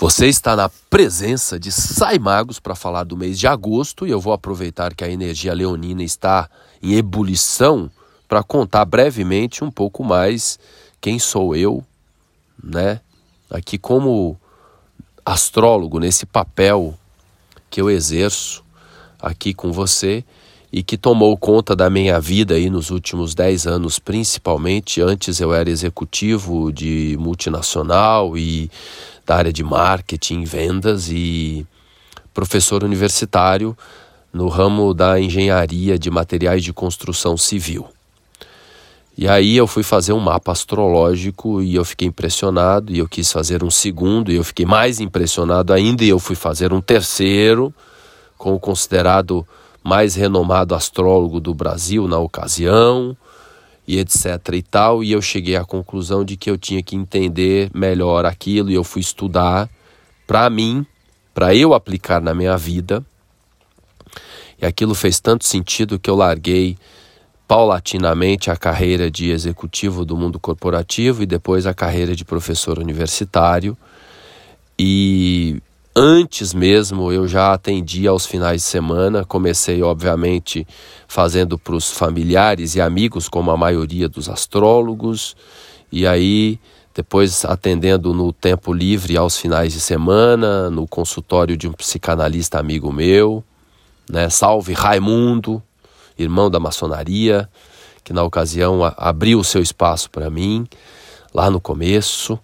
Você está na presença de Sai Magos para falar do mês de agosto e eu vou aproveitar que a energia leonina está em ebulição para contar brevemente um pouco mais quem sou eu, né? Aqui como astrólogo nesse papel que eu exerço aqui com você e que tomou conta da minha vida aí nos últimos 10 anos, principalmente. Antes eu era executivo de multinacional e da área de marketing, vendas e professor universitário no ramo da engenharia de materiais de construção civil. E aí eu fui fazer um mapa astrológico e eu fiquei impressionado e eu quis fazer um segundo e eu fiquei mais impressionado ainda e eu fui fazer um terceiro com o considerado mais renomado astrólogo do Brasil na ocasião e etc e tal, e eu cheguei à conclusão de que eu tinha que entender melhor aquilo e eu fui estudar para mim, para eu aplicar na minha vida. E aquilo fez tanto sentido que eu larguei paulatinamente a carreira de executivo do mundo corporativo e depois a carreira de professor universitário. E Antes mesmo eu já atendia aos finais de semana, comecei obviamente fazendo para os familiares e amigos, como a maioria dos astrólogos, e aí depois atendendo no tempo livre aos finais de semana, no consultório de um psicanalista amigo meu, né? Salve Raimundo, irmão da maçonaria, que na ocasião abriu o seu espaço para mim lá no começo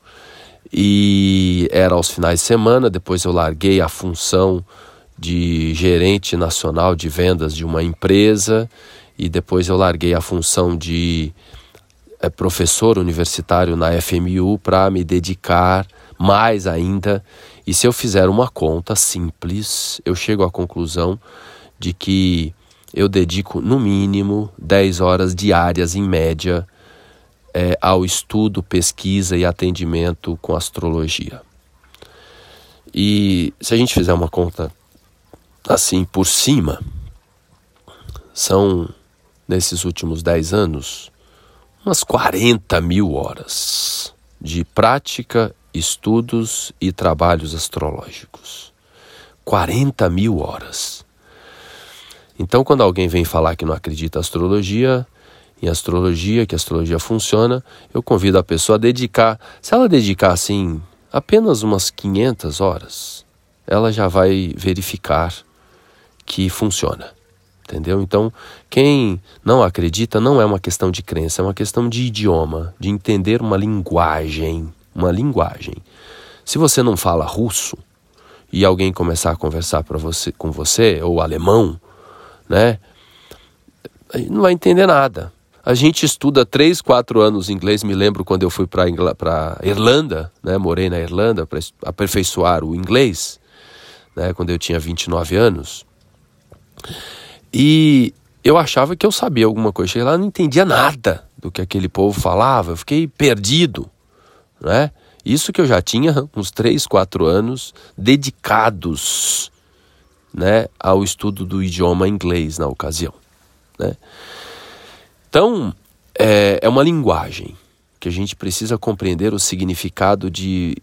e era aos finais de semana. Depois eu larguei a função de gerente nacional de vendas de uma empresa e depois eu larguei a função de é, professor universitário na FMU para me dedicar mais ainda. E se eu fizer uma conta simples, eu chego à conclusão de que eu dedico no mínimo 10 horas diárias em média é, ao estudo, pesquisa e atendimento com astrologia. E se a gente fizer uma conta assim por cima, são nesses últimos 10 anos umas 40 mil horas de prática, estudos e trabalhos astrológicos. 40 mil horas. Então, quando alguém vem falar que não acredita em astrologia, em astrologia, que a astrologia funciona, eu convido a pessoa a dedicar, se ela dedicar assim apenas umas 500 horas, ela já vai verificar que funciona. Entendeu? Então, quem não acredita não é uma questão de crença, é uma questão de idioma, de entender uma linguagem, uma linguagem. Se você não fala russo e alguém começar a conversar para você com você ou alemão, né? Não vai entender nada. A gente estuda três, quatro anos inglês. Me lembro quando eu fui para Irlanda, né? morei na Irlanda para aperfeiçoar o inglês, né? quando eu tinha 29 anos. E eu achava que eu sabia alguma coisa. Cheguei lá não entendia nada do que aquele povo falava. Eu fiquei perdido. Né? Isso que eu já tinha uns três, quatro anos dedicados né, ao estudo do idioma inglês na ocasião. Né? Então, é, é uma linguagem que a gente precisa compreender o significado de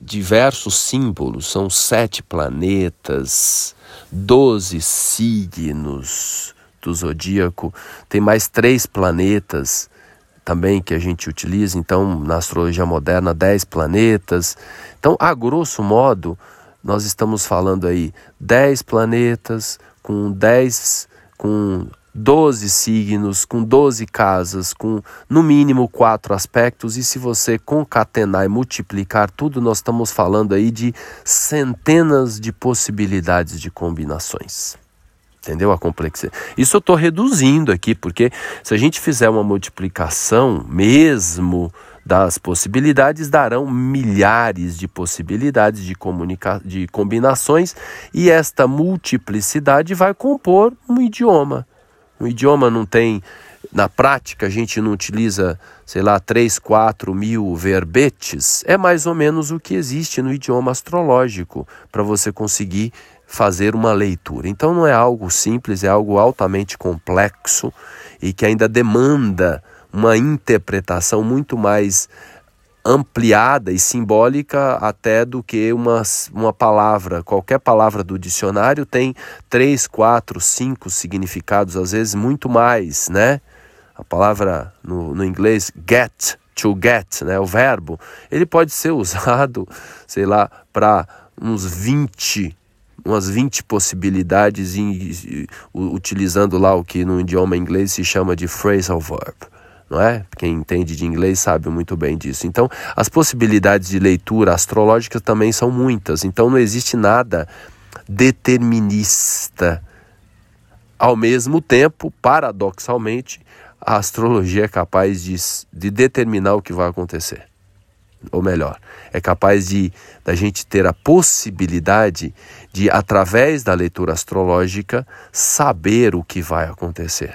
diversos símbolos. São sete planetas, doze signos do zodíaco, tem mais três planetas também que a gente utiliza, então na astrologia moderna, dez planetas. Então, a grosso modo, nós estamos falando aí dez planetas com dez com 12 signos, com 12 casas, com no mínimo quatro aspectos, e se você concatenar e multiplicar tudo, nós estamos falando aí de centenas de possibilidades de combinações. Entendeu a complexidade? Isso eu estou reduzindo aqui, porque se a gente fizer uma multiplicação mesmo das possibilidades, darão milhares de possibilidades de, de combinações, e esta multiplicidade vai compor um idioma. No idioma não tem, na prática a gente não utiliza, sei lá, 3, 4 mil verbetes. É mais ou menos o que existe no idioma astrológico para você conseguir fazer uma leitura. Então não é algo simples, é algo altamente complexo e que ainda demanda uma interpretação muito mais ampliada e simbólica até do que uma, uma palavra. Qualquer palavra do dicionário tem três, quatro, cinco significados, às vezes muito mais, né? A palavra no, no inglês get, to get, né? O verbo, ele pode ser usado, sei lá, para uns 20 umas 20 possibilidades em, utilizando lá o que no idioma inglês se chama de phrasal verb não é? Quem entende de inglês sabe muito bem disso. Então, as possibilidades de leitura astrológica também são muitas. Então, não existe nada determinista. Ao mesmo tempo, paradoxalmente, a astrologia é capaz de, de determinar o que vai acontecer. Ou melhor, é capaz de da gente ter a possibilidade de, através da leitura astrológica, saber o que vai acontecer.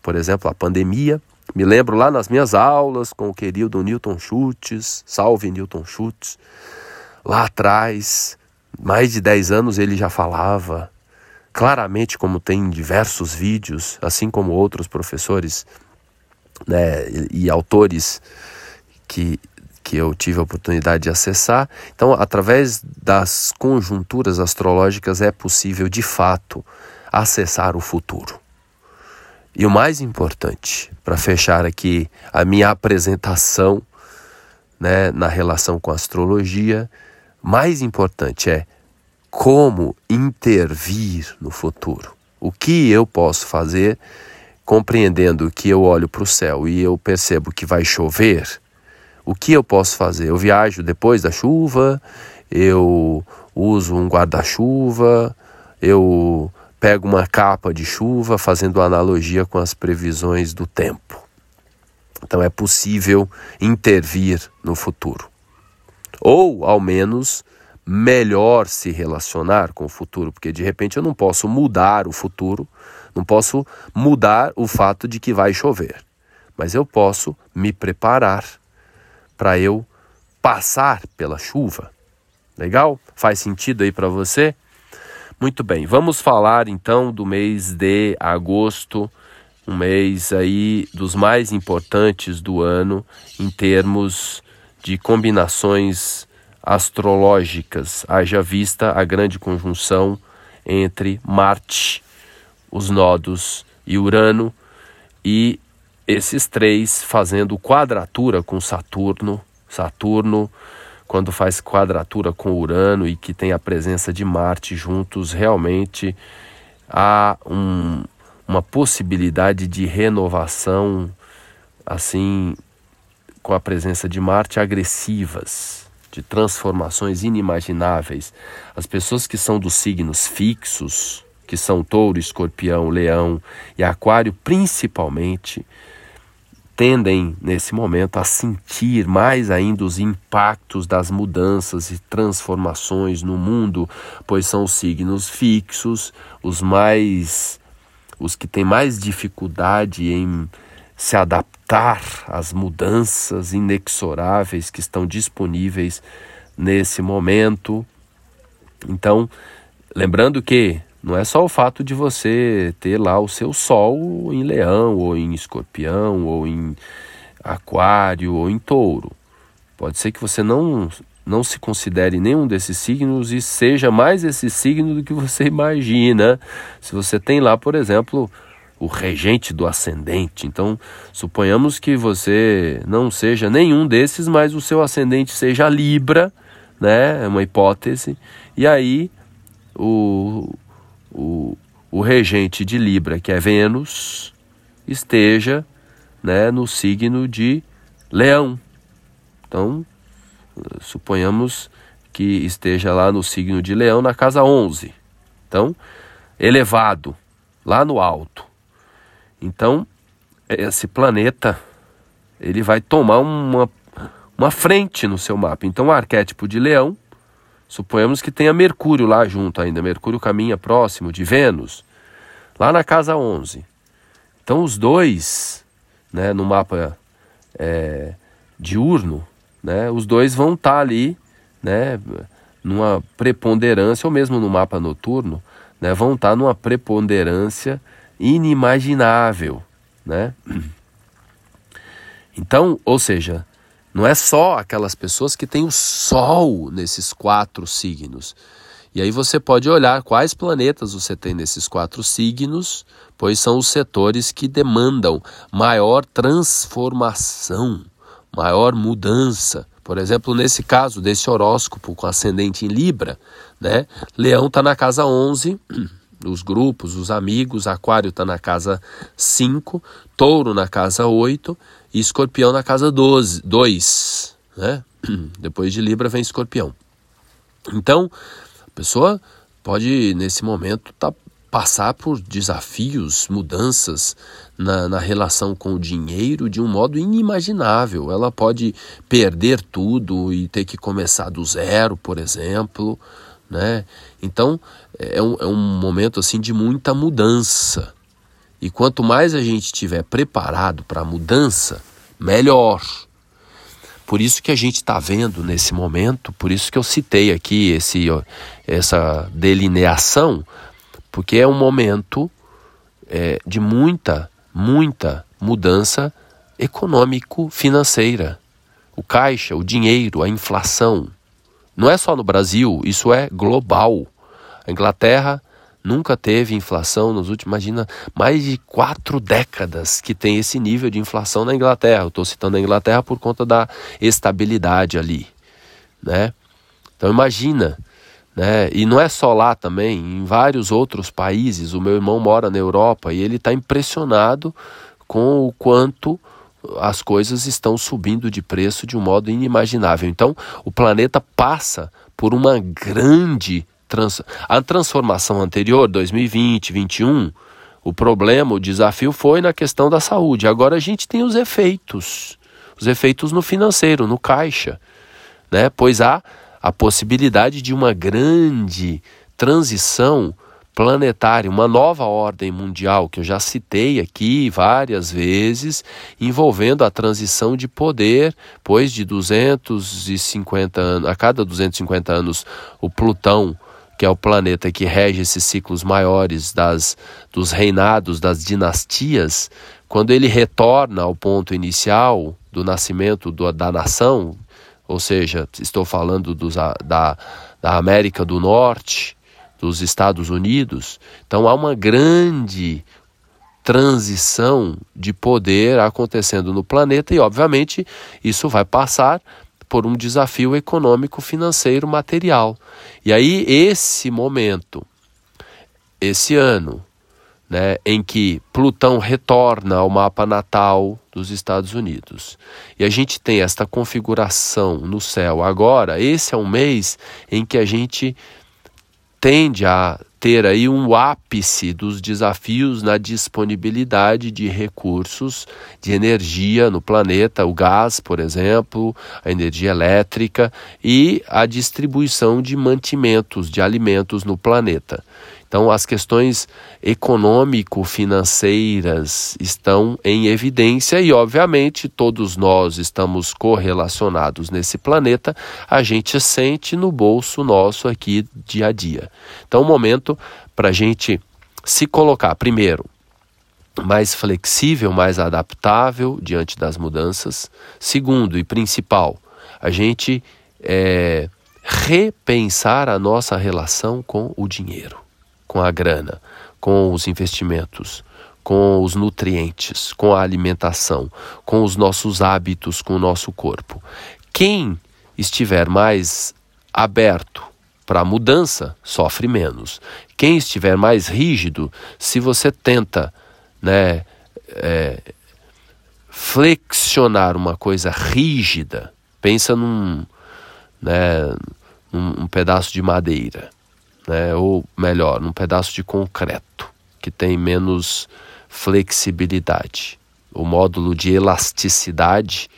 Por exemplo, a pandemia me lembro lá nas minhas aulas com o querido Newton Schultz, salve Newton Schultz. Lá atrás, mais de 10 anos ele já falava claramente como tem em diversos vídeos, assim como outros professores né, e, autores que, que eu tive a oportunidade de acessar. Então, através das conjunturas astrológicas é possível de fato acessar o futuro. E o mais importante, para fechar aqui a minha apresentação né, na relação com a astrologia, mais importante é como intervir no futuro. O que eu posso fazer, compreendendo que eu olho para o céu e eu percebo que vai chover, o que eu posso fazer? Eu viajo depois da chuva, eu uso um guarda-chuva, eu pego uma capa de chuva, fazendo analogia com as previsões do tempo. Então é possível intervir no futuro. Ou, ao menos, melhor se relacionar com o futuro, porque de repente eu não posso mudar o futuro, não posso mudar o fato de que vai chover, mas eu posso me preparar para eu passar pela chuva. Legal? Faz sentido aí para você? Muito bem, vamos falar então do mês de agosto, um mês aí dos mais importantes do ano em termos de combinações astrológicas, haja vista a grande conjunção entre Marte, os nodos e Urano, e esses três fazendo quadratura com Saturno, Saturno quando faz quadratura com Urano e que tem a presença de Marte juntos, realmente há um, uma possibilidade de renovação, assim, com a presença de Marte, agressivas, de transformações inimagináveis. As pessoas que são dos signos fixos, que são touro, escorpião, leão e aquário, principalmente, tendem nesse momento a sentir mais ainda os impactos das mudanças e transformações no mundo, pois são os signos fixos, os mais os que têm mais dificuldade em se adaptar às mudanças inexoráveis que estão disponíveis nesse momento. Então, lembrando que não é só o fato de você ter lá o seu sol em leão, ou em escorpião, ou em aquário, ou em touro. Pode ser que você não, não se considere nenhum desses signos e seja mais esse signo do que você imagina. Se você tem lá, por exemplo, o regente do ascendente. Então, suponhamos que você não seja nenhum desses, mas o seu ascendente seja Libra, né? É uma hipótese. E aí o, o, o regente de Libra, que é Vênus, esteja né, no signo de Leão. Então, suponhamos que esteja lá no signo de Leão, na casa 11. Então, elevado, lá no alto. Então, esse planeta ele vai tomar uma, uma frente no seu mapa. Então, o arquétipo de Leão Suponhamos que tenha Mercúrio lá junto ainda. Mercúrio caminha próximo de Vênus, lá na casa 11. Então, os dois, né, no mapa é, diurno, né, os dois vão estar tá ali, né, numa preponderância, ou mesmo no mapa noturno, né, vão estar tá numa preponderância inimaginável, né? Então, ou seja, Não é só aquelas pessoas que têm o Sol nesses quatro signos. E aí você pode olhar quais planetas você tem nesses quatro signos, pois são os setores que demandam maior transformação, maior mudança. Por exemplo, nesse caso desse horóscopo com ascendente em Libra, né? Leão está na casa 11, os grupos, os amigos, Aquário está na casa 5, Touro na casa 8 e Escorpião na casa 12, 2. Né? Depois de Libra vem Escorpião. Então, a pessoa pode, nesse momento, tá, passar por desafios, mudanças na, na relação com o dinheiro de um modo inimaginável. Ela pode perder tudo e ter que começar do zero, por exemplo. Né? Então é um, é um momento assim de muita mudança. E quanto mais a gente estiver preparado para a mudança, melhor. Por isso que a gente está vendo nesse momento, por isso que eu citei aqui esse, essa delineação, porque é um momento é, de muita, muita mudança econômico-financeira. O caixa, o dinheiro, a inflação. Não é só no Brasil, isso é global. A Inglaterra nunca teve inflação nos últimos, imagina, mais de quatro décadas que tem esse nível de inflação na Inglaterra. Eu estou citando a Inglaterra por conta da estabilidade ali, né? Então imagina, né? E não é só lá também, em vários outros países. O meu irmão mora na Europa e ele está impressionado com o quanto as coisas estão subindo de preço de um modo inimaginável. Então, o planeta passa por uma grande trans... a transformação anterior, 2020, 2021, o problema, o desafio foi na questão da saúde. Agora a gente tem os efeitos, os efeitos no financeiro, no caixa, né? Pois há a possibilidade de uma grande transição planetária, uma nova ordem mundial que eu já citei aqui várias vezes, envolvendo a transição de poder, pois de 250 anos, a cada 250 anos, o Plutão, que é o planeta que rege esses ciclos maiores das dos reinados, das dinastias, quando ele retorna ao ponto inicial do nascimento do, da nação, ou seja, estou falando dos, da, da América do Norte, dos Estados Unidos. Então há uma grande transição de poder acontecendo no planeta e, obviamente, isso vai passar por um desafio econômico, financeiro, material. E aí, esse momento, esse ano, né, em que Plutão retorna ao mapa natal dos Estados Unidos. E a gente tem esta configuração no céu agora, esse é um mês em que a gente tende a ter aí um ápice dos desafios na disponibilidade de recursos de energia no planeta, o gás, por exemplo, a energia elétrica e a distribuição de mantimentos, de alimentos no planeta. Então, as questões econômico-financeiras estão em evidência e, obviamente, todos nós estamos correlacionados nesse planeta, a gente sente no bolso nosso aqui dia a dia. Então, o momento para a gente se colocar, primeiro, mais flexível, mais adaptável diante das mudanças. Segundo e principal, a gente é, repensar a nossa relação com o dinheiro com a grana, com os investimentos, com os nutrientes, com a alimentação, com os nossos hábitos, com o nosso corpo. Quem estiver mais aberto para a mudança sofre menos. Quem estiver mais rígido, se você tenta, né, é, flexionar uma coisa rígida, pensa num, né, num um pedaço de madeira né? ou melhor, num pedaço de concreto que tem menos flexibilidade. O módulo de elasticidade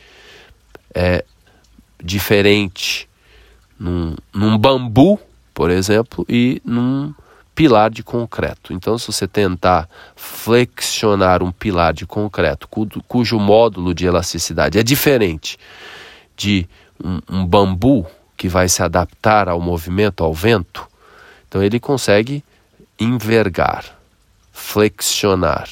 é diferente num, num bambu, por exemplo, e num pilar de concreto. Então, se você tentar flexionar um pilar de concreto cujo módulo de elasticidade é diferente de um, um bambu que vai se adaptar ao movimento, ao vento, então ele consegue envergar, flexionar.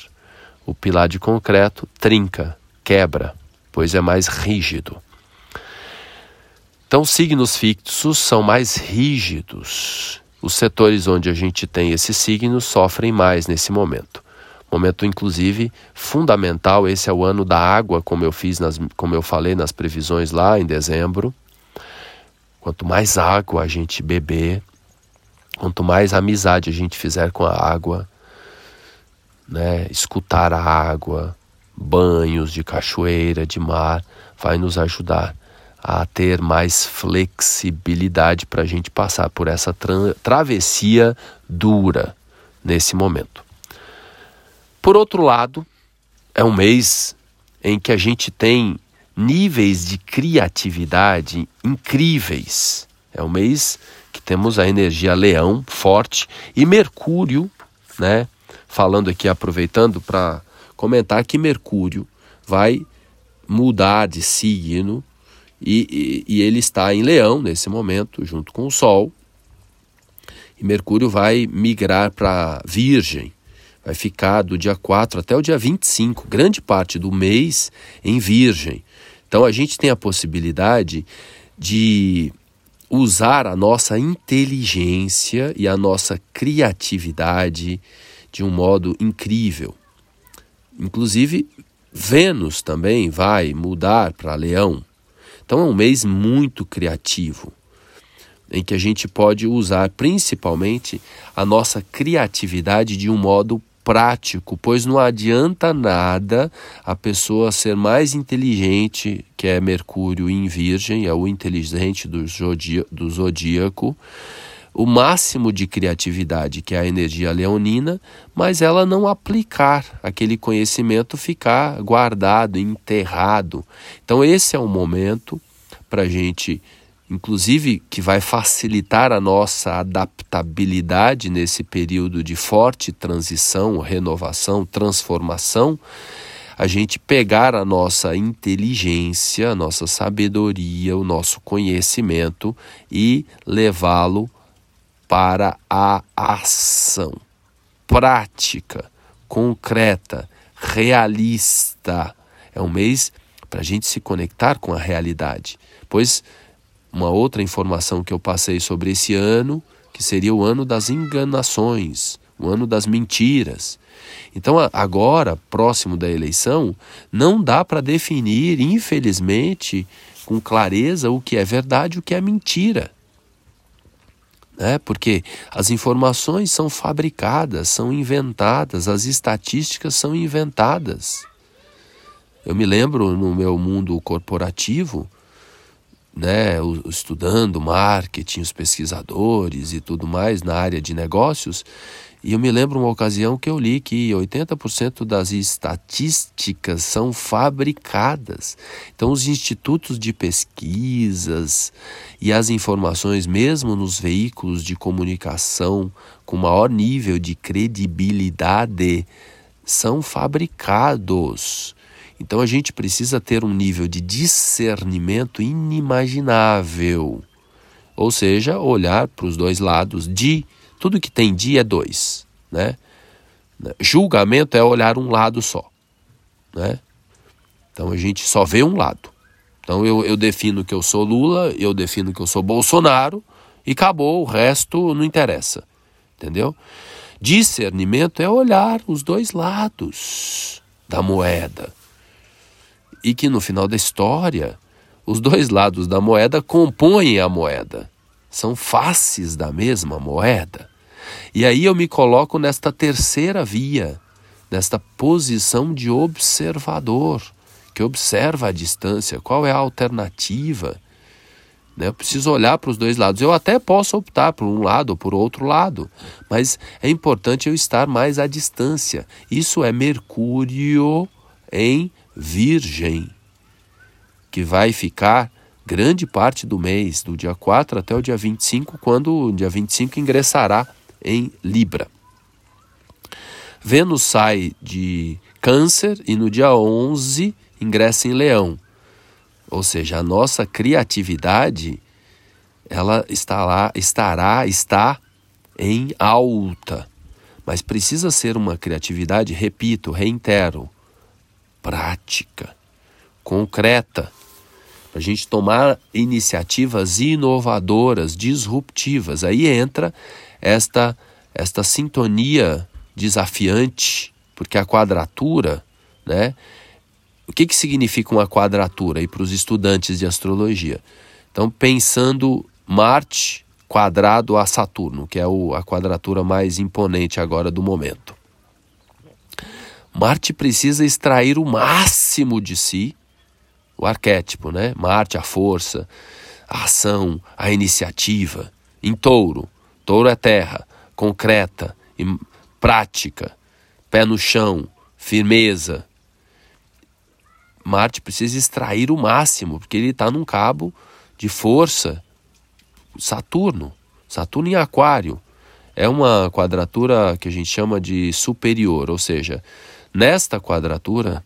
O pilar de concreto trinca, quebra, pois é mais rígido. Então, signos fixos são mais rígidos. Os setores onde a gente tem esses signos sofrem mais nesse momento. Momento, inclusive, fundamental. Esse é o ano da água, como eu fiz, nas, como eu falei nas previsões lá em dezembro. Quanto mais água a gente beber, quanto mais amizade a gente fizer com a água, né, escutar a água, banhos de cachoeira, de mar, vai nos ajudar a ter mais flexibilidade para a gente passar por essa tra travessia dura nesse momento. Por outro lado, é um mês em que a gente tem níveis de criatividade incríveis. É um mês que temos a energia leão forte e Mercúrio, né? Falando aqui, aproveitando para comentar que Mercúrio vai mudar de signo e, e, e, ele está em Leão nesse momento, junto com o Sol. E Mercúrio vai migrar para Virgem, vai ficar do dia 4 até o dia 25, grande parte do mês em Virgem. Então a gente tem a possibilidade de usar a nossa inteligência e a nossa criatividade de um modo incrível. Inclusive, Vênus também vai mudar para Leão. Então é um mês muito criativo, em que a gente pode usar principalmente a nossa criatividade de um modo prático, pois não adianta nada a pessoa ser mais inteligente, que é Mercúrio em Virgem, é o inteligente do, do zodíaco, o máximo de criatividade, que é a energia leonina, mas ela não aplicar aquele conhecimento, ficar guardado, enterrado. Então, esse é um momento para a gente, inclusive, que vai facilitar a nossa adaptabilidade nesse período de forte transição, renovação, transformação. A gente pegar a nossa inteligência, a nossa sabedoria, o nosso conhecimento e levá-lo para a ação prática, concreta, realista. É um mês para a gente se conectar com a realidade. Pois uma outra informação que eu passei sobre esse ano, que seria o ano das enganações, o ano das mentiras. Então, agora, próximo da eleição, não dá para definir, infelizmente, com clareza o que é verdade e o que é mentira né? porque as informações são fabricadas, são inventadas, as estatísticas são inventadas. Eu me lembro no meu mundo corporativo, né, estudando marketing, os pesquisadores e tudo mais na área de negócios, e eu me lembro uma ocasião que eu li que 80% das estatísticas são fabricadas. Então, os institutos de pesquisas e as informações, mesmo nos veículos de comunicação com maior nível de credibilidade, são fabricados. Então, a gente precisa ter um nível de discernimento inimaginável. Ou seja, olhar para os dois lados de tudo que tem dia é dois, né? Julgamento é olhar um lado só, né? Então a gente só vê um lado. Então eu, eu defino que eu sou Lula, eu defino que eu sou Bolsonaro e acabou, o resto não interessa, entendeu? Discernimento é olhar os dois lados da moeda. E que no final da história, os dois lados da moeda compõem a moeda. São faces da mesma moeda. E aí eu me coloco nesta terceira via, nesta posição de observador, que observa a distância, qual é a alternativa. Né? Eu preciso olhar para os dois lados. Eu até posso optar por um lado ou por outro lado, mas é importante eu estar mais à distância. Isso é Mercúrio em Virgem, que vai ficar grande parte do mês, do dia 4 até o dia 25, quando o dia 25 ingressará em Libra. Vênus sai de Câncer e no dia 11 ingressa em Leão. Ou seja, a nossa criatividade ela está lá, estará, está em alta. Mas precisa ser uma criatividade, repito, reitero, prática, concreta, para a gente tomar iniciativas inovadoras, disruptivas. Aí entra esta, esta sintonia desafiante, porque a quadratura, né? O que, que significa uma quadratura aí para os estudantes de astrologia? Então, pensando Marte quadrado a Saturno, que é a quadratura mais imponente agora do momento. Marte precisa extrair o máximo de si, o arquétipo, né? Marte, a força, a ação, a iniciativa. Em touro, touro é terra, concreta, prática, pé no chão, firmeza. Marte precisa extrair o máximo, porque ele está num cabo de força Saturno. Saturno em Aquário. É uma quadratura que a gente chama de superior, ou seja, nesta quadratura,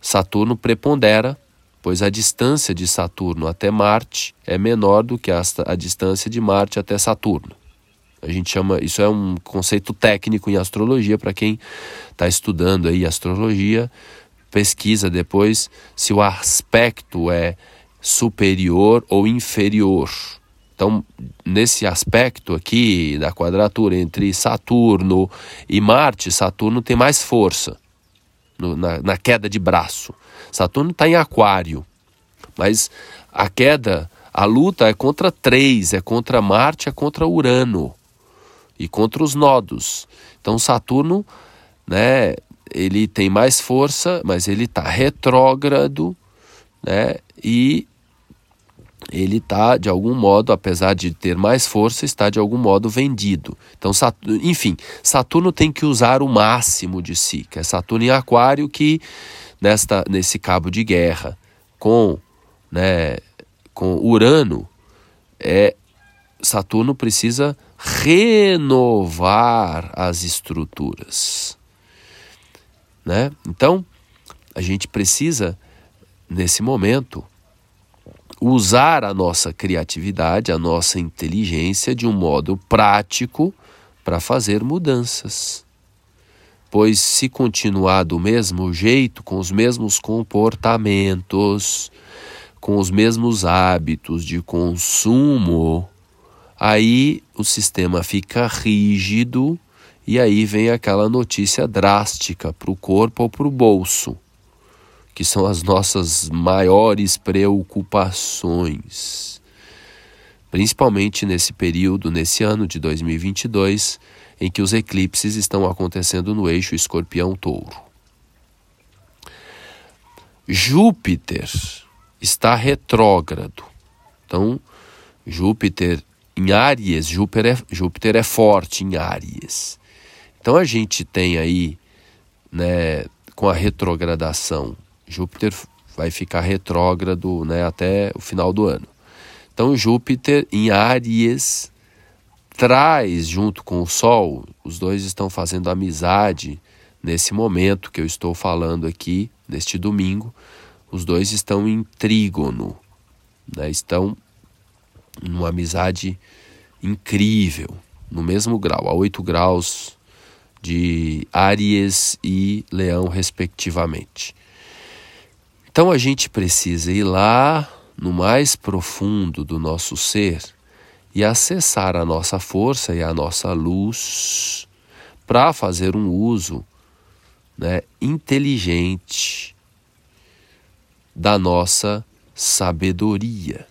Saturno prepondera, pois a distância de Saturno até Marte é menor do que a, a distância de Marte até Saturno. A gente chama, isso é um conceito técnico em astrologia para quem está estudando aí astrologia, pesquisa depois se o aspecto é superior ou inferior. Então, nesse aspecto aqui da quadratura entre Saturno e Marte, Saturno tem mais força no, na, na queda de braço. Saturno está em Aquário, mas a queda, a luta é contra três: é contra Marte, é contra Urano e contra os nodos. Então, Saturno, né, ele tem mais força, mas ele está retrógrado, né, e ele está, de algum modo, apesar de ter mais força, está de algum modo vendido. Então, Saturno, enfim, Saturno tem que usar o máximo de si, que é Saturno em Aquário, que nesta, nesse cabo de guerra com, né, com Urano, é, Saturno precisa renovar as estruturas. Né? Então, a gente precisa, nesse momento, usar a nossa criatividade, a nossa inteligência de um modo prático para fazer mudanças. Pois se continuar do mesmo jeito, com os mesmos comportamentos, com os mesmos hábitos de consumo, aí o sistema fica rígido e aí vem aquela notícia drástica para o corpo ou para o bolso que são as nossas maiores preocupações. Principalmente nesse período, nesse ano de 2022, em que os eclipses estão acontecendo no eixo Escorpião-Touro. Júpiter está retrógrado. Então, Júpiter em Áries, Júpiter é, Júpiter é forte em Áries. Então a gente tem aí, né, com a retrogradação Júpiter vai ficar retrógrado né, até o final do ano. Então, Júpiter em Áries traz junto com o Sol, os dois estão fazendo amizade nesse momento que eu estou falando aqui, neste domingo. Os dois estão em trígono, né, estão numa amizade incrível, no mesmo grau, a 8 graus de Áries e Leão, respectivamente. Então a gente precisa ir lá no mais profundo do nosso ser e acessar a nossa força e a nossa luz para fazer um uso né, inteligente da nossa sabedoria,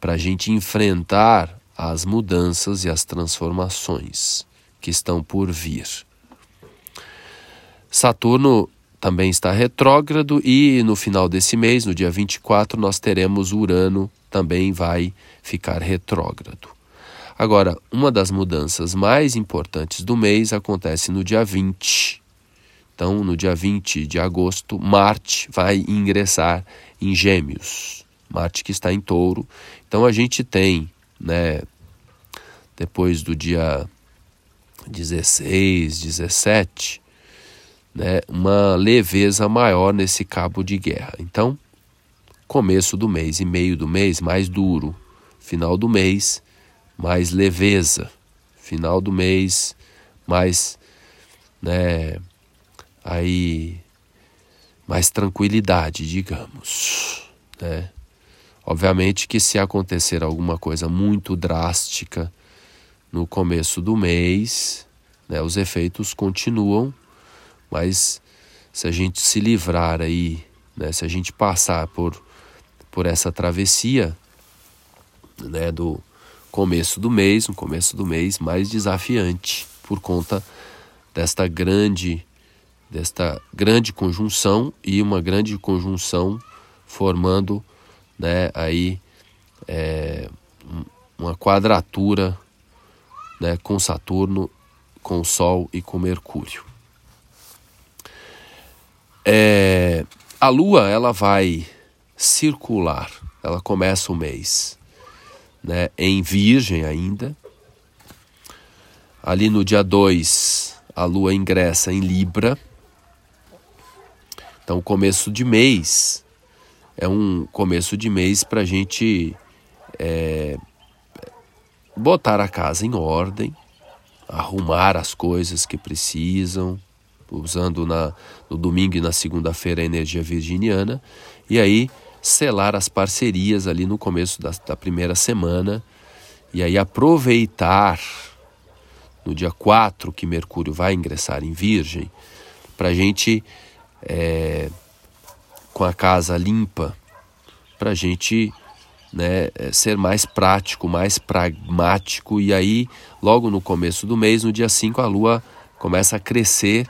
para a gente enfrentar as mudanças e as transformações que estão por vir. Saturno também está retrógrado e no final desse mês, no dia 24, nós teremos Urano também vai ficar retrógrado. Agora, uma das mudanças mais importantes do mês acontece no dia 20. Então, no dia 20 de agosto, Marte vai ingressar em Gêmeos. Marte que está em Touro. Então, a gente tem, né, depois do dia 16, 17, né, uma leveza maior nesse cabo de guerra. Então, começo do mês e meio do mês mais duro, final do mês mais leveza, final do mês mais, né, aí mais tranquilidade, digamos. Né? Obviamente que se acontecer alguma coisa muito drástica no começo do mês, né, os efeitos continuam, mas se a gente se livrar aí, né, se a gente passar por, por essa travessia né, do começo do mês, um começo do mês mais desafiante por conta desta grande desta grande conjunção e uma grande conjunção formando né, aí é, uma quadratura né, com Saturno, com o Sol e com Mercúrio. É, a Lua ela vai circular, ela começa o mês né, em Virgem ainda. Ali no dia 2, a Lua ingressa em Libra. Então, começo de mês é um começo de mês para a gente é, botar a casa em ordem, arrumar as coisas que precisam, usando na, no domingo e na segunda-feira a energia virginiana, e aí selar as parcerias ali no começo da, da primeira semana, e aí aproveitar no dia 4 que Mercúrio vai ingressar em Virgem, para a gente é, com a casa limpa, para a gente né, é, ser mais prático, mais pragmático. E aí, logo no começo do mês, no dia 5, a Lua começa a crescer.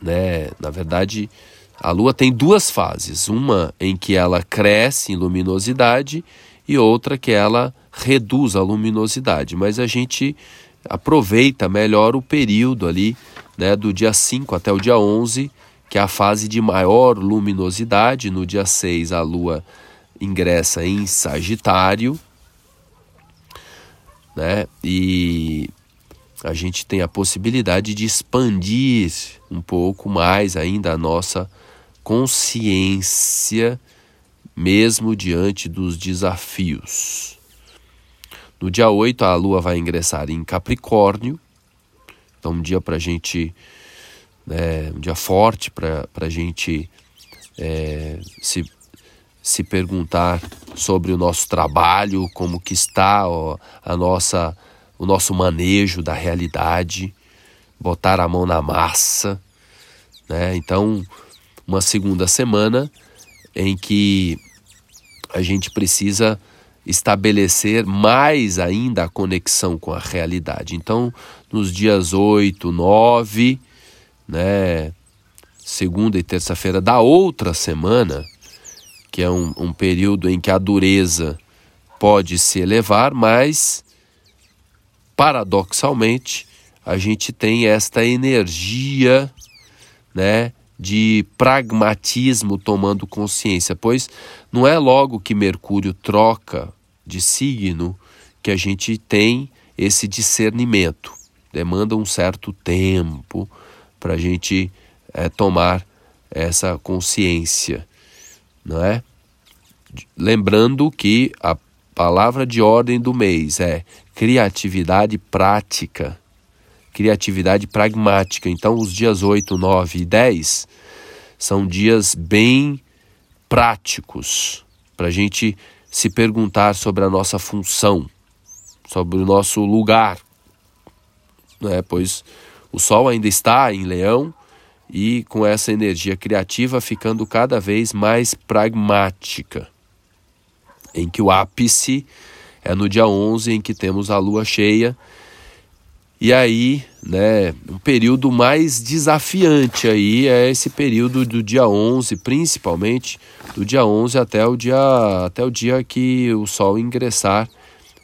Né? Na verdade, a Lua tem duas fases: uma em que ela cresce em luminosidade e outra que ela reduz a luminosidade. Mas a gente aproveita melhor o período ali, né, do dia 5 até o dia 11 que é a fase de maior luminosidade. No dia 6, a Lua ingressa em Sagitário, né? E a gente tem a possibilidade de expandir um pouco mais ainda a nossa consciência, mesmo diante dos desafios. No dia 8, a Lua vai ingressar em Capricórnio, então um dia para a gente né, um dia forte para a gente é, se, se perguntar sobre o nosso trabalho, como que está ó, a nossa, o nosso manejo da realidade, botar a mão na massa. Né? Então, uma segunda semana em que a gente precisa estabelecer mais ainda a conexão com a realidade. Então, nos dias 8, 9, né, segunda e terça-feira da outra semana, que é um, um período em que a dureza pode se elevar, mas paradoxalmente a gente tem esta energia, né, de pragmatismo tomando consciência, pois não é logo que Mercúrio troca de signo que a gente tem esse discernimento. Demanda um certo tempo, para a gente é, tomar essa consciência, não é? Lembrando que a palavra de ordem do mês é criatividade prática, criatividade pragmática. Então, os dias 8, 9 e 10 são dias bem práticos para a gente se perguntar sobre a nossa função, sobre o nosso lugar, é? pois o Sol ainda está em Leão e com essa energia criativa ficando cada vez mais pragmática, em que o ápice é no dia 11 em que temos a lua cheia. E aí, né, um período mais desafiante aí é esse período do dia 11, principalmente do dia 11 até o dia até o dia que o sol ingressar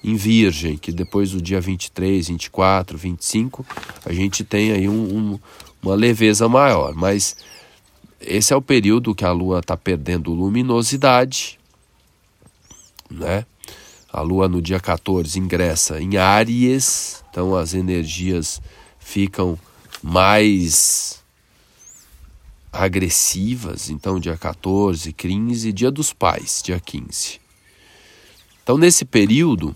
em Virgem, que depois do dia 23, 24, 25, a gente tem aí um, um, uma leveza maior. Mas esse é o período que a Lua está perdendo luminosidade, né? A Lua no dia 14 ingressa em Áries, então as energias ficam mais agressivas, então dia 14, 15, dia dos pais, dia 15. Então nesse período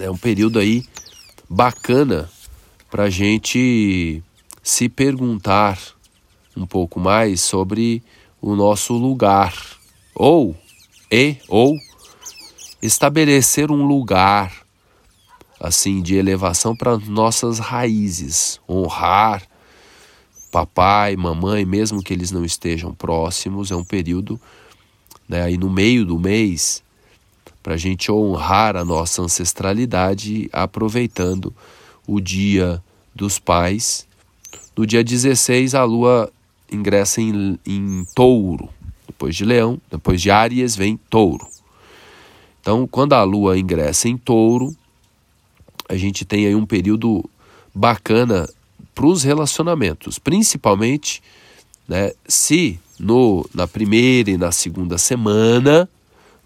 é um período aí bacana para a gente se perguntar um pouco mais sobre o nosso lugar, ou e ou estabelecer um lugar assim de elevação para nossas raízes, honrar papai, mamãe, mesmo que eles não estejam próximos, é um período né, aí no meio do mês para a gente honrar a nossa ancestralidade, aproveitando o dia dos pais. No dia 16, a lua ingressa em, em touro, depois de leão, depois de Áries vem touro. Então, quando a lua ingressa em touro, a gente tem aí um período bacana para os relacionamentos, principalmente né, se no, na primeira e na segunda semana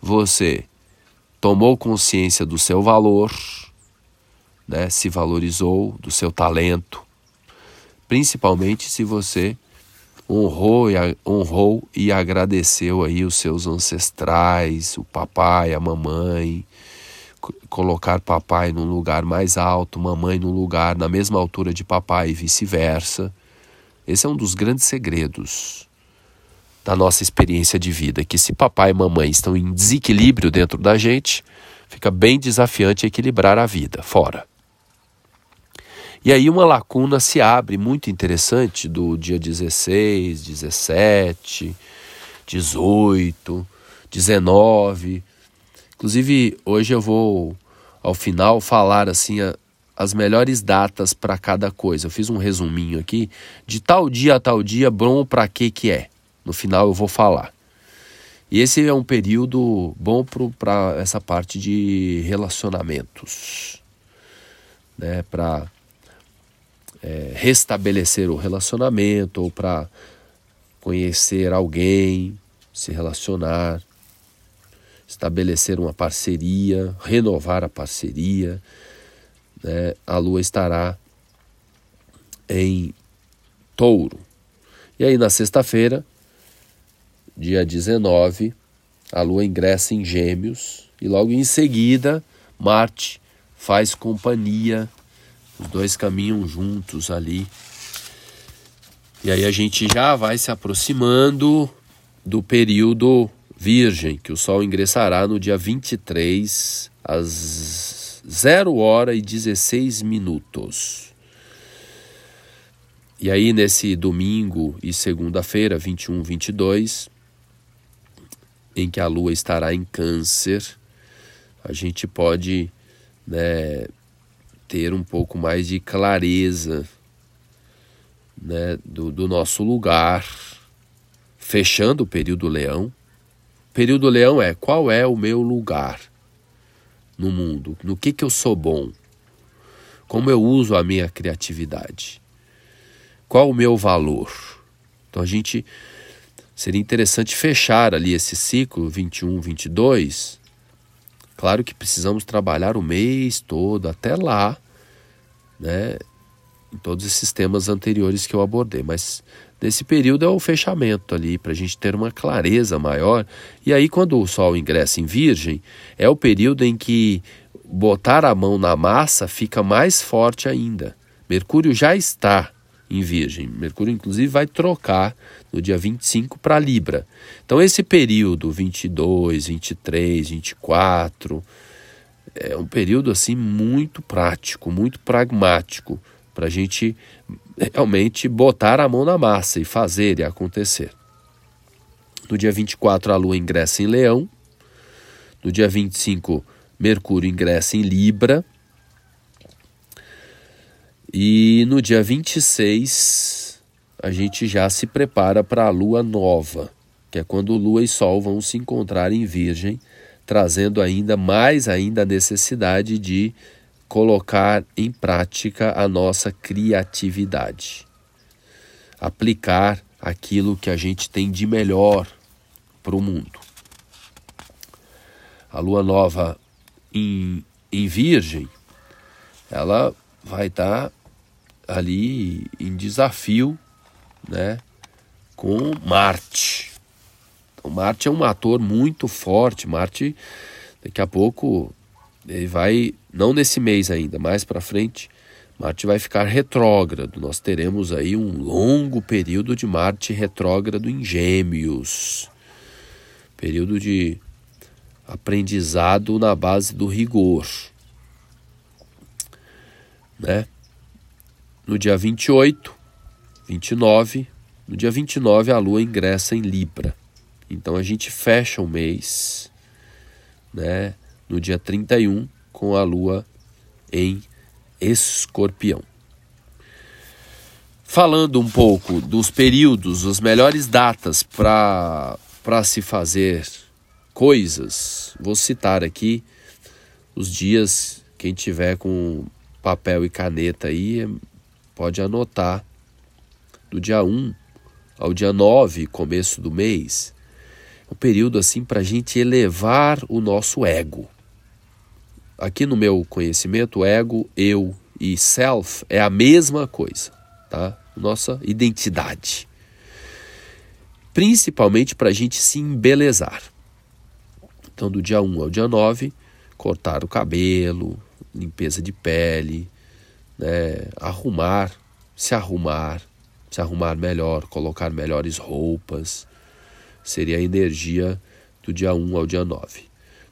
você tomou consciência do seu valor, né, se valorizou, do seu talento, principalmente se você honrou e, honrou e agradeceu aí os seus ancestrais, o papai, a mamãe, colocar papai num lugar mais alto, mamãe num lugar na mesma altura de papai e vice-versa. Esse é um dos grandes segredos da nossa experiência de vida, que se papai e mamãe estão em desequilíbrio dentro da gente, fica bem desafiante equilibrar a vida fora. E aí uma lacuna se abre muito interessante do dia 16, 17, 18, 19. Inclusive, hoje eu vou ao final falar assim a, as melhores datas para cada coisa. Eu fiz um resuminho aqui de tal dia a tal dia, bom para que que é. No final eu vou falar. E esse é um período bom para essa parte de relacionamentos, né? Para é, restabelecer o relacionamento ou para conhecer alguém, se relacionar, estabelecer uma parceria, renovar a parceria. Né? A lua estará em touro. E aí na sexta-feira, dia 19, a lua ingressa em Gêmeos e logo em seguida Marte faz companhia os dois caminham juntos ali. E aí a gente já vai se aproximando do período virgem, que o Sol ingressará no dia 23, às 0 hora e 16 minutos. E aí, nesse domingo e segunda-feira, 21, 22, em que a Lua estará em Câncer, a gente pode né, ter um pouco mais de clareza né, do, do nosso lugar, fechando o período leão. O período leão é qual é o meu lugar no mundo, no que, que eu sou bom, como eu uso a minha criatividade, qual o meu valor. Então a gente seria interessante fechar ali esse ciclo 21, 22 Claro que precisamos trabalhar o mês todo até lá, né? Em todos esses temas anteriores que eu abordei, mas nesse período é o fechamento ali para a gente ter uma clareza maior. E aí, quando o Sol ingressa em Virgem, é o período em que botar a mão na massa fica mais forte ainda. Mercúrio já está em Virgem. Mercúrio, inclusive, vai trocar no dia 25 para Libra. Então, esse período 22, 23, 24 é um período assim muito prático, muito pragmático para a gente realmente botar a mão na massa e fazer e acontecer. No dia 24, a Lua ingressa em Leão. No dia 25, Mercúrio ingressa em Libra. E no dia 26, a gente já se prepara para a lua nova, que é quando Lua e Sol vão se encontrar em Virgem, trazendo ainda mais ainda a necessidade de colocar em prática a nossa criatividade. Aplicar aquilo que a gente tem de melhor para o mundo. A lua nova em, em Virgem, ela vai estar tá ali em desafio, né, com Marte. Então, Marte é um ator muito forte. Marte, daqui a pouco, ele vai, não nesse mês ainda, mais para frente, Marte vai ficar retrógrado. Nós teremos aí um longo período de Marte retrógrado em Gêmeos. período de aprendizado na base do rigor. Né? No dia 28, 29, no dia 29 a lua ingressa em Libra. Então a gente fecha o mês, né, no dia 31 com a lua em Escorpião. Falando um pouco dos períodos, as melhores datas para se fazer coisas, vou citar aqui os dias, quem tiver com papel e caneta aí, pode anotar. Do dia 1 ao dia 9, começo do mês, é um período assim para a gente elevar o nosso ego. Aqui no meu conhecimento, ego, eu e self é a mesma coisa, tá? Nossa identidade. Principalmente para a gente se embelezar. Então, do dia 1 ao dia 9, cortar o cabelo, limpeza de pele, né? arrumar, se arrumar, se arrumar melhor, colocar melhores roupas. Seria a energia do dia 1 ao dia 9.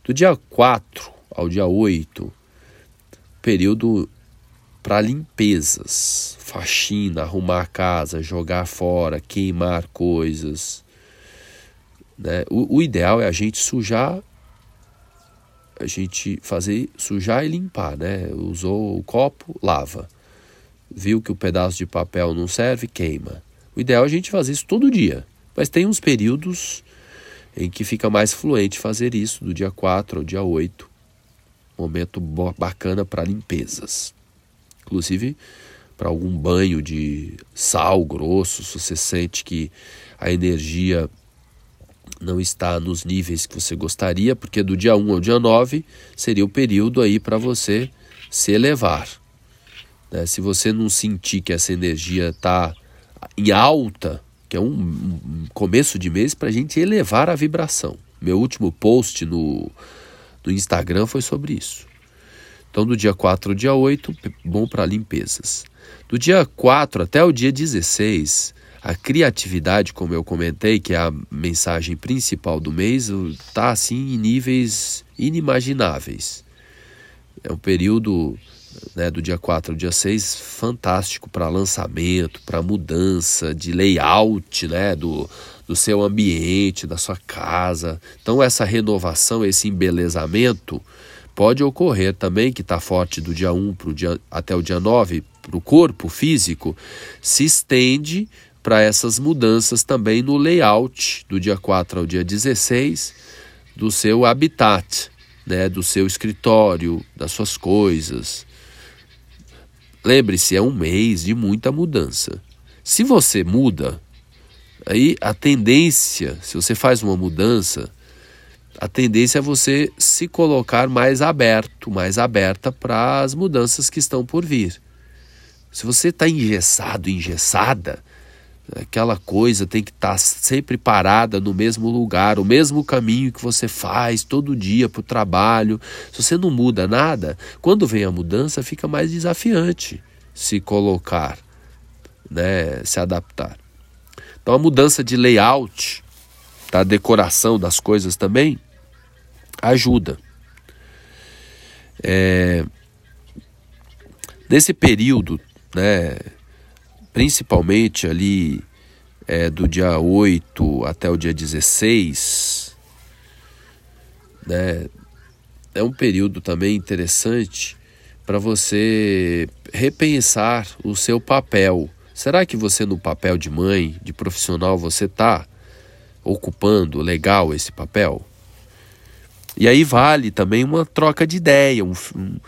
Do dia 4 ao dia 8, período para limpezas, faxina, arrumar a casa, jogar fora, queimar coisas. Né? O, o ideal é a gente sujar, a gente fazer sujar e limpar, né? Usou o copo, lava viu que o pedaço de papel não serve, queima. O ideal é a gente fazer isso todo dia, mas tem uns períodos em que fica mais fluente fazer isso, do dia 4 ao dia 8. Momento bacana para limpezas. Inclusive para algum banho de sal grosso, se você sente que a energia não está nos níveis que você gostaria, porque do dia 1 ao dia 9 seria o período aí para você se elevar. Né? Se você não sentir que essa energia está em alta, que é um, um começo de mês para a gente elevar a vibração. Meu último post no, no Instagram foi sobre isso. Então, do dia 4 ao dia 8, bom para limpezas. Do dia 4 até o dia 16, a criatividade, como eu comentei, que é a mensagem principal do mês, está assim em níveis inimagináveis. É um período né, do dia 4 ao dia 6, fantástico para lançamento, para mudança de layout né, do, do seu ambiente, da sua casa. Então, essa renovação, esse embelezamento pode ocorrer também, que está forte do dia 1 pro dia, até o dia 9 para o corpo físico, se estende para essas mudanças também no layout do dia 4 ao dia 16 do seu habitat, né, do seu escritório, das suas coisas, Lembre-se, é um mês de muita mudança. Se você muda, aí a tendência, se você faz uma mudança, a tendência é você se colocar mais aberto, mais aberta para as mudanças que estão por vir. Se você está engessado, engessada, aquela coisa tem que estar tá sempre parada no mesmo lugar, o mesmo caminho que você faz todo dia para o trabalho. Se você não muda nada, quando vem a mudança fica mais desafiante se colocar, né, se adaptar. Então a mudança de layout, da decoração das coisas também ajuda. É, nesse período, né, principalmente ali é, do dia 8 até o dia 16, né, é um período também interessante para você repensar o seu papel. Será que você no papel de mãe, de profissional, você está ocupando legal esse papel? E aí vale também uma troca de ideia, um, um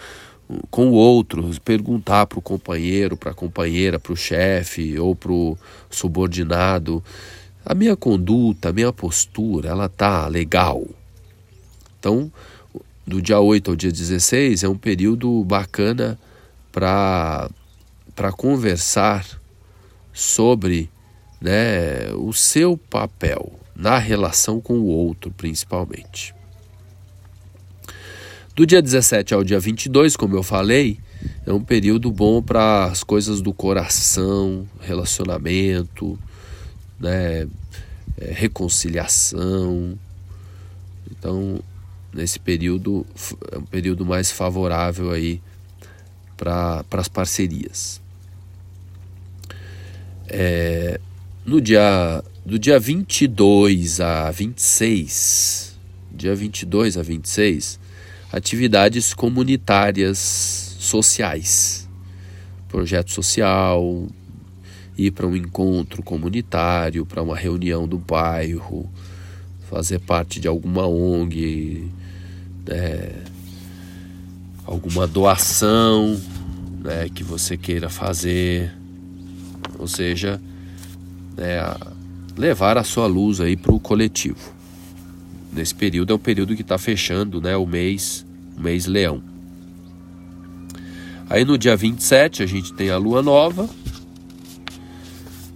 com o outro, perguntar para o companheiro, para a companheira, para o chefe ou para o subordinado, a minha conduta, a minha postura, ela tá legal. Então, do dia 8 ao dia 16 é um período bacana para para conversar sobre né, o seu papel na relação com o outro, principalmente. Do dia 17 ao dia 22, como eu falei, é um período bom para as coisas do coração, relacionamento, né, é, reconciliação, Então, nesse período, é um período mais favorável aí para as parcerias. É, no dia, do dia 22 a 26, dia 22 a 26, atividades comunitárias sociais, projeto social, ir para um encontro comunitário, para uma reunião do bairro, fazer parte de alguma ONG, é, alguma doação né, que você queira fazer, ou seja, né, levar a sua luz aí para o coletivo. Nesse período é um período que está fechando né, o mês, o mês leão. Aí no dia 27 a gente tem a lua nova.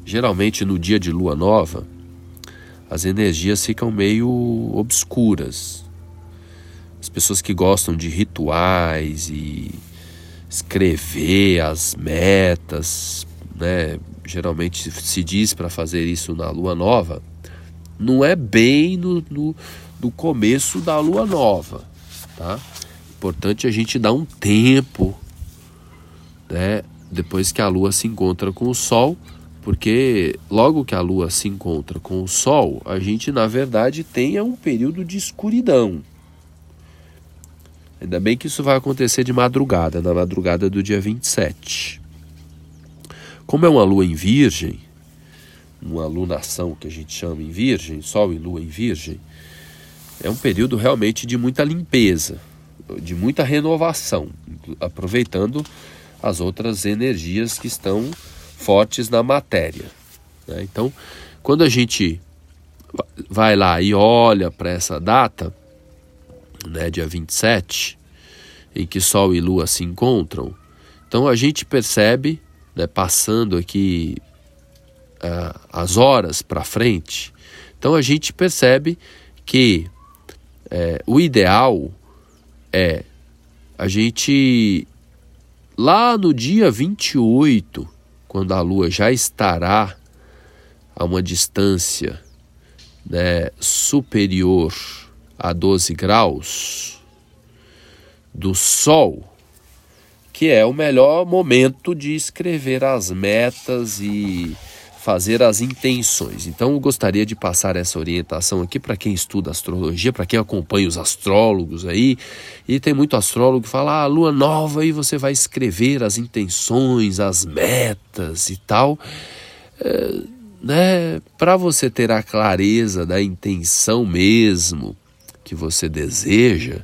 Geralmente no dia de lua nova, as energias ficam meio obscuras. As pessoas que gostam de rituais e escrever as metas, né? Geralmente se diz para fazer isso na lua nova. Não é bem no, no, no começo da lua nova, tá? Importante a gente dar um tempo, né? Depois que a lua se encontra com o sol porque logo que a lua se encontra com o sol, a gente na verdade tem um período de escuridão. Ainda bem que isso vai acontecer de madrugada, na madrugada do dia 27. Como é uma lua em virgem, uma lunação que a gente chama em virgem, sol e lua em virgem, é um período realmente de muita limpeza, de muita renovação, aproveitando as outras energias que estão fortes na matéria. Né? Então, quando a gente vai lá e olha para essa data, né, dia 27, em que Sol e Lua se encontram, então a gente percebe, né, passando aqui uh, as horas para frente, então a gente percebe que é, o ideal é a gente lá no dia 28 quando a Lua já estará a uma distância né, superior a 12 graus do Sol, que é o melhor momento de escrever as metas e fazer as intenções. Então, eu gostaria de passar essa orientação aqui para quem estuda astrologia, para quem acompanha os astrólogos aí. E tem muito astrólogo que fala: ah, lua nova e você vai escrever as intenções, as metas e tal. É, né, para você ter a clareza da intenção mesmo que você deseja,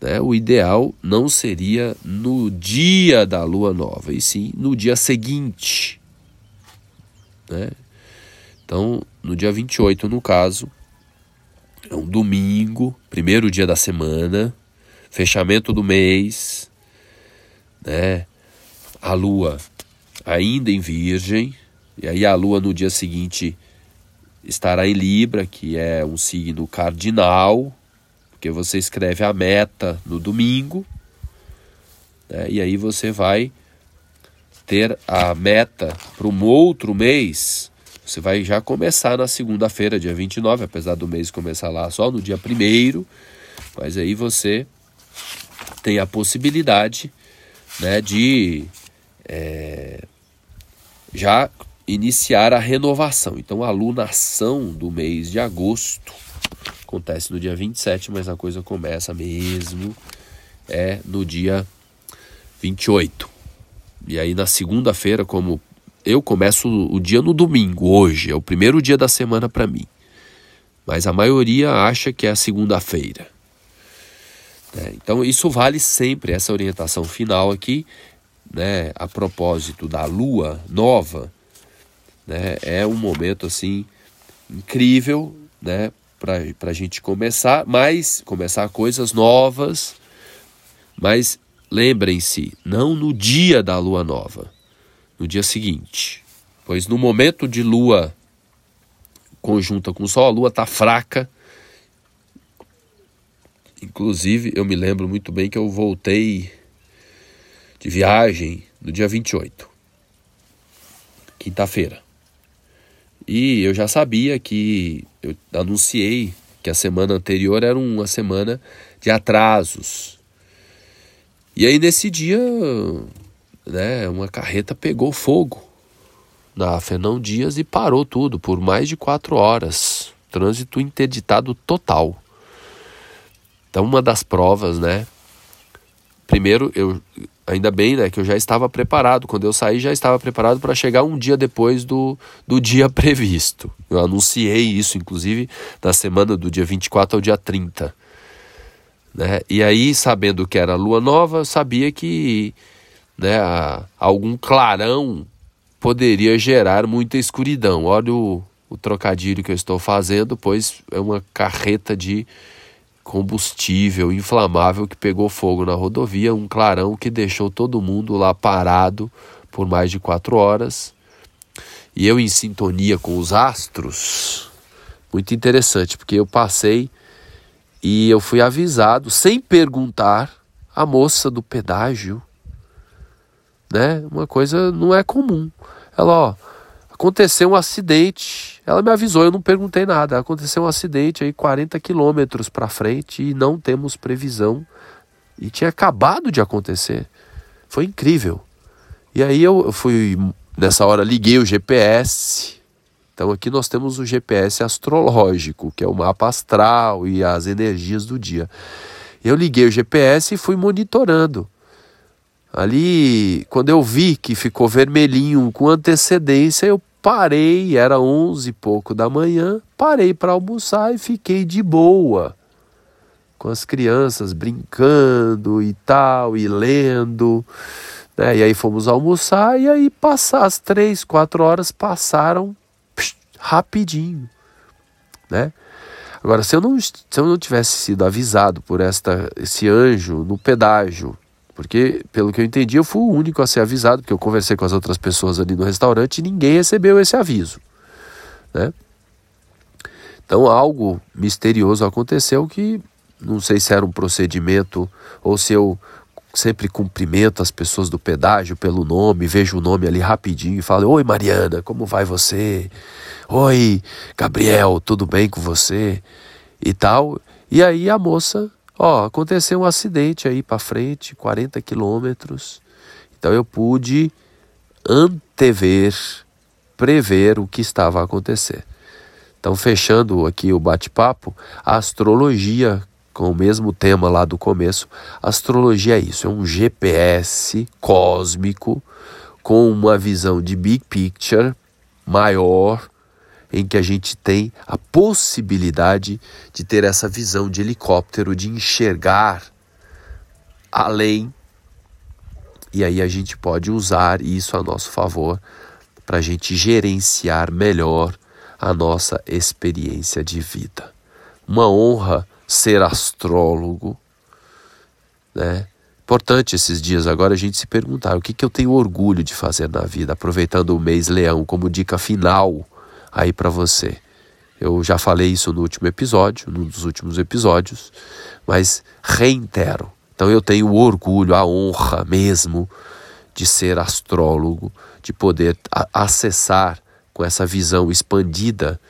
né, o ideal não seria no dia da lua nova, e sim no dia seguinte né? Então, no dia 28, no caso, é um domingo, primeiro dia da semana, fechamento do mês, né? A lua ainda em Virgem, e aí a lua no dia seguinte estará em Libra, que é um signo cardinal, porque você escreve a meta no domingo, né? e aí você vai ter a meta para um outro mês, você vai já começar na segunda-feira, dia 29, apesar do mês começar lá só no dia 1 mas aí você tem a possibilidade né, de é, já iniciar a renovação. Então, a lunação do mês de agosto acontece no dia 27, mas a coisa começa mesmo é no dia 28. E aí na segunda-feira, como eu começo o dia no domingo, hoje, é o primeiro dia da semana para mim. Mas a maioria acha que é a segunda-feira. É, então isso vale sempre, essa orientação final aqui, né, a propósito da lua nova, né, é um momento assim incrível, né, para a gente começar, mas começar coisas novas, mas Lembrem-se, não no dia da lua nova, no dia seguinte, pois no momento de lua conjunta com o sol, a lua está fraca. Inclusive, eu me lembro muito bem que eu voltei de viagem no dia 28, quinta-feira. E eu já sabia que, eu anunciei que a semana anterior era uma semana de atrasos. E aí nesse dia, né, uma carreta pegou fogo na Fernão Dias e parou tudo por mais de quatro horas. Trânsito interditado total. Então uma das provas, né? Primeiro, eu ainda bem né, que eu já estava preparado. Quando eu saí, já estava preparado para chegar um dia depois do, do dia previsto. Eu anunciei isso, inclusive, na semana do dia 24 ao dia 30. Né? E aí, sabendo que era lua nova, eu sabia que né, algum clarão poderia gerar muita escuridão. Olha o, o trocadilho que eu estou fazendo, pois é uma carreta de combustível inflamável que pegou fogo na rodovia, um clarão que deixou todo mundo lá parado por mais de quatro horas. E eu em sintonia com os astros, muito interessante, porque eu passei e eu fui avisado, sem perguntar, a moça do pedágio, né? Uma coisa não é comum. Ela, ó, aconteceu um acidente. Ela me avisou, eu não perguntei nada. Aconteceu um acidente aí 40 quilômetros para frente e não temos previsão. E tinha acabado de acontecer. Foi incrível. E aí eu fui, nessa hora, liguei o GPS. Então aqui nós temos o GPS astrológico, que é o mapa astral e as energias do dia. Eu liguei o GPS e fui monitorando. Ali, quando eu vi que ficou vermelhinho com antecedência, eu parei, era onze e pouco da manhã, parei para almoçar e fiquei de boa, com as crianças brincando e tal, e lendo. Né? E aí fomos almoçar, e aí passar as três, quatro horas passaram rapidinho. Né? Agora, se eu, não, se eu não tivesse sido avisado por esta, esse anjo no pedágio, porque, pelo que eu entendi, eu fui o único a ser avisado, porque eu conversei com as outras pessoas ali no restaurante e ninguém recebeu esse aviso. Né? Então, algo misterioso aconteceu que não sei se era um procedimento ou se eu sempre cumprimento as pessoas do pedágio pelo nome, vejo o nome ali rapidinho e falo: Oi, Mariana, como vai você? Oi, Gabriel, tudo bem com você? E tal. E aí a moça Ó, aconteceu um acidente aí para frente, 40 quilômetros. Então eu pude antever, prever o que estava a acontecer. Então, fechando aqui o bate-papo, a astrologia, com o mesmo tema lá do começo, astrologia é isso, é um GPS cósmico com uma visão de big picture maior em que a gente tem a possibilidade de ter essa visão de helicóptero, de enxergar além. E aí a gente pode usar isso a nosso favor para a gente gerenciar melhor a nossa experiência de vida. Uma honra ser astrólogo, né? Importante esses dias agora a gente se perguntar o que, que eu tenho orgulho de fazer na vida, aproveitando o mês leão como dica final aí para você. Eu já falei isso no último episódio, num dos últimos episódios, mas reitero. Então eu tenho o orgulho, a honra mesmo de ser astrólogo, de poder acessar com essa visão expandida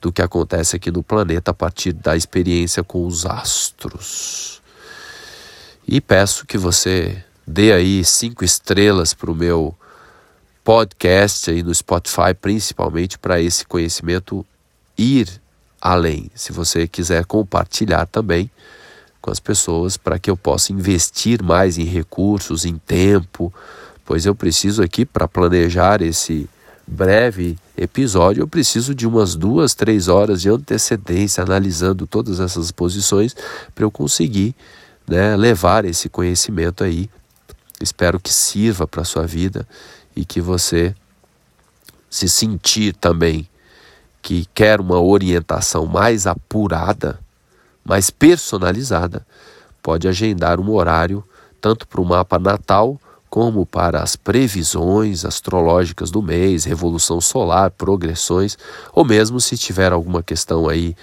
do que acontece aqui no planeta a partir da experiência com os astros. E peço que você dê aí cinco estrelas para o meu podcast aí no Spotify, principalmente para esse conhecimento ir além. Se você quiser compartilhar também com as pessoas para que eu possa investir mais em recursos, em tempo, pois eu preciso aqui para planejar esse breve episódio, eu preciso de umas duas, três horas de antecedência analisando todas essas posições para eu conseguir né, levar esse conhecimento aí. Espero que sirva para a sua vida e que você se sentir também que quer uma orientação mais apurada, mais personalizada, pode agendar um horário tanto para o mapa natal como para as previsões astrológicas do mês, revolução solar, progressões, ou mesmo se tiver alguma questão aí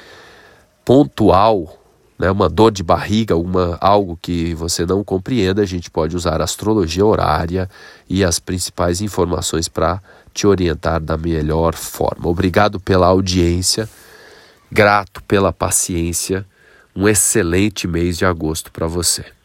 pontual né, uma dor de barriga, alguma, algo que você não compreenda, a gente pode usar a astrologia horária e as principais informações para te orientar da melhor forma. Obrigado pela audiência grato pela paciência. Um excelente mês de agosto para você.